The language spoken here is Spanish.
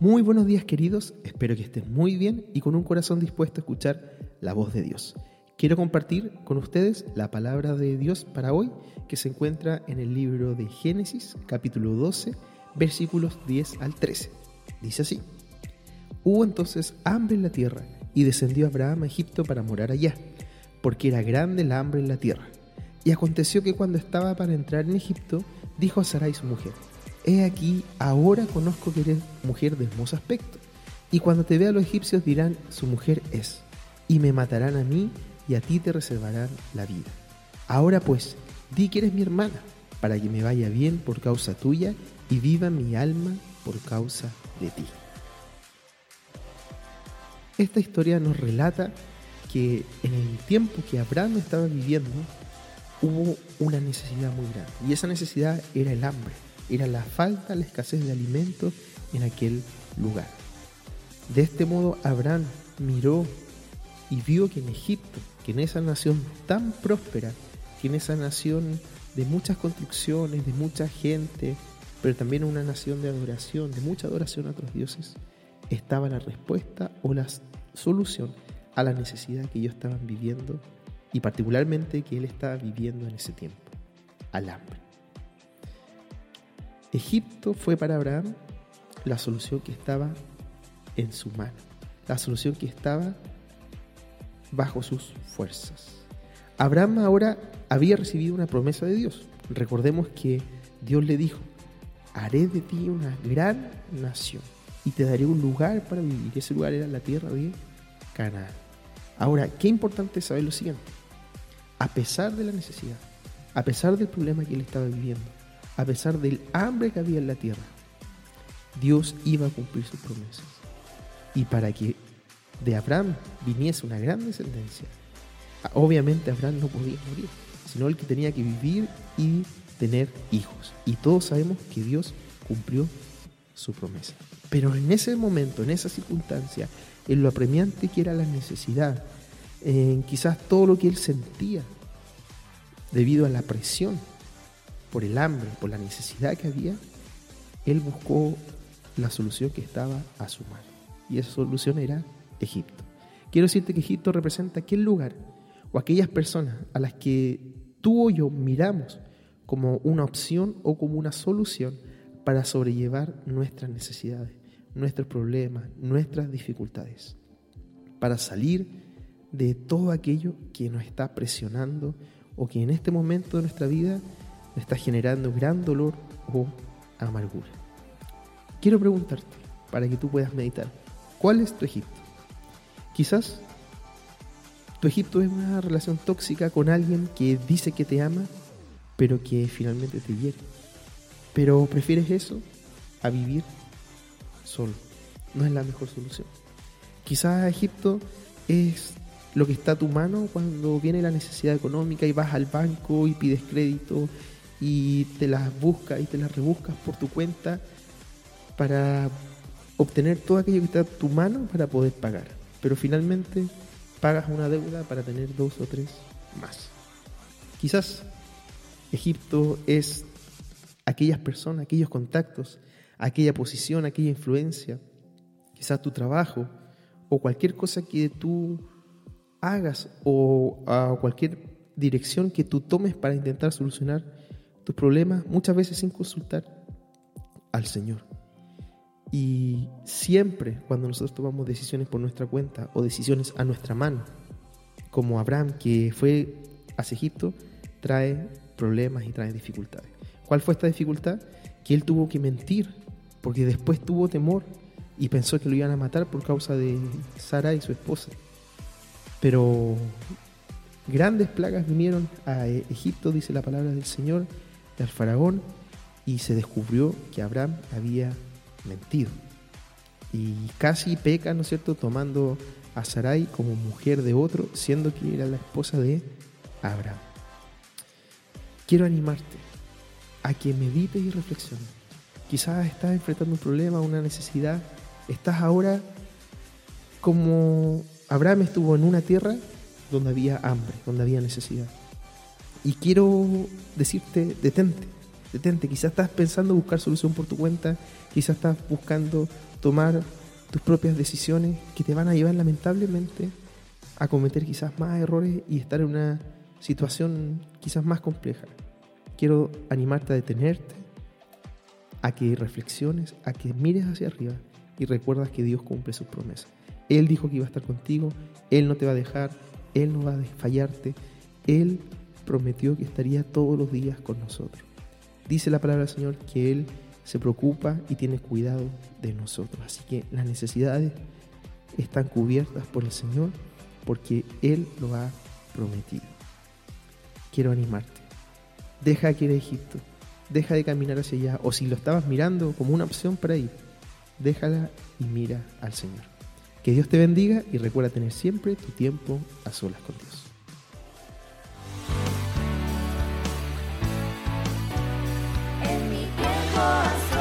Muy buenos días queridos, espero que estén muy bien y con un corazón dispuesto a escuchar la voz de Dios. Quiero compartir con ustedes la palabra de Dios para hoy que se encuentra en el libro de Génesis capítulo 12 versículos 10 al 13. Dice así, Hubo entonces hambre en la tierra y descendió Abraham a Egipto para morar allá, porque era grande el hambre en la tierra. Y aconteció que cuando estaba para entrar en Egipto, dijo a Sarai su mujer, He aquí, ahora conozco que eres mujer de hermoso aspecto. Y cuando te vean los egipcios dirán, su mujer es, y me matarán a mí, y a ti te reservarán la vida. Ahora pues, di que eres mi hermana, para que me vaya bien por causa tuya, y viva mi alma por causa de ti. Esta historia nos relata que en el tiempo que Abraham estaba viviendo, hubo una necesidad muy grande. Y esa necesidad era el hambre era la falta, la escasez de alimentos en aquel lugar. De este modo Abraham miró y vio que en Egipto, que en esa nación tan próspera, que en esa nación de muchas construcciones, de mucha gente, pero también una nación de adoración, de mucha adoración a otros dioses, estaba la respuesta o la solución a la necesidad que ellos estaban viviendo y particularmente que él estaba viviendo en ese tiempo, al hambre. Egipto fue para Abraham la solución que estaba en su mano, la solución que estaba bajo sus fuerzas. Abraham ahora había recibido una promesa de Dios. Recordemos que Dios le dijo, haré de ti una gran nación y te daré un lugar para vivir. Ese lugar era la tierra de Canaán. Ahora, qué importante saber lo siguiente. A pesar de la necesidad, a pesar del problema que él estaba viviendo, a pesar del hambre que había en la tierra, Dios iba a cumplir sus promesas. Y para que de Abraham viniese una gran descendencia, obviamente Abraham no podía morir, sino el que tenía que vivir y tener hijos. Y todos sabemos que Dios cumplió su promesa. Pero en ese momento, en esa circunstancia, en lo apremiante que era la necesidad, en quizás todo lo que él sentía, debido a la presión por el hambre, por la necesidad que había, él buscó la solución que estaba a su mano. Y esa solución era Egipto. Quiero decirte que Egipto representa aquel lugar o aquellas personas a las que tú o yo miramos como una opción o como una solución para sobrellevar nuestras necesidades, nuestros problemas, nuestras dificultades, para salir de todo aquello que nos está presionando o que en este momento de nuestra vida está generando gran dolor o amargura. Quiero preguntarte, para que tú puedas meditar, ¿cuál es tu Egipto? Quizás tu Egipto es una relación tóxica con alguien que dice que te ama, pero que finalmente te hiere. Pero prefieres eso a vivir solo. No es la mejor solución. Quizás Egipto es lo que está a tu mano cuando viene la necesidad económica y vas al banco y pides crédito y te las buscas y te las rebuscas por tu cuenta para obtener todo aquello que está a tu mano para poder pagar. Pero finalmente pagas una deuda para tener dos o tres más. Quizás Egipto es aquellas personas, aquellos contactos, aquella posición, aquella influencia, quizás tu trabajo o cualquier cosa que tú hagas o a cualquier dirección que tú tomes para intentar solucionar tus problemas muchas veces sin consultar al Señor. Y siempre cuando nosotros tomamos decisiones por nuestra cuenta o decisiones a nuestra mano, como Abraham que fue hacia Egipto, trae problemas y trae dificultades. ¿Cuál fue esta dificultad? Que él tuvo que mentir, porque después tuvo temor y pensó que lo iban a matar por causa de Sara y su esposa. Pero grandes plagas vinieron a Egipto, dice la palabra del Señor, al faraón y se descubrió que Abraham había mentido. Y casi peca, ¿no es cierto?, tomando a Sarai como mujer de otro, siendo que era la esposa de Abraham. Quiero animarte a que medites y reflexiones. Quizás estás enfrentando un problema, una necesidad. Estás ahora como Abraham estuvo en una tierra donde había hambre, donde había necesidad. Y quiero decirte, detente, Detente, quizás estás pensando buscar solución por tu cuenta, quizás estás buscando tomar tus propias decisiones que te van a llevar lamentablemente a cometer quizás más errores y estar en una situación quizás más compleja. Quiero animarte a detenerte, a que reflexiones, a que mires hacia arriba y recuerdas que Dios cumple sus promesas. Él dijo que iba a estar contigo, Él no te va a dejar, Él no va a fallarte, Él prometió que estaría todos los días con nosotros. Dice la palabra del Señor que Él se preocupa y tiene cuidado de nosotros. Así que las necesidades están cubiertas por el Señor porque Él lo ha prometido. Quiero animarte. Deja que ir a Egipto. Deja de caminar hacia allá. O si lo estabas mirando como una opción para ir, déjala y mira al Señor. Que Dios te bendiga y recuerda tener siempre tu tiempo a solas con Dios. for us.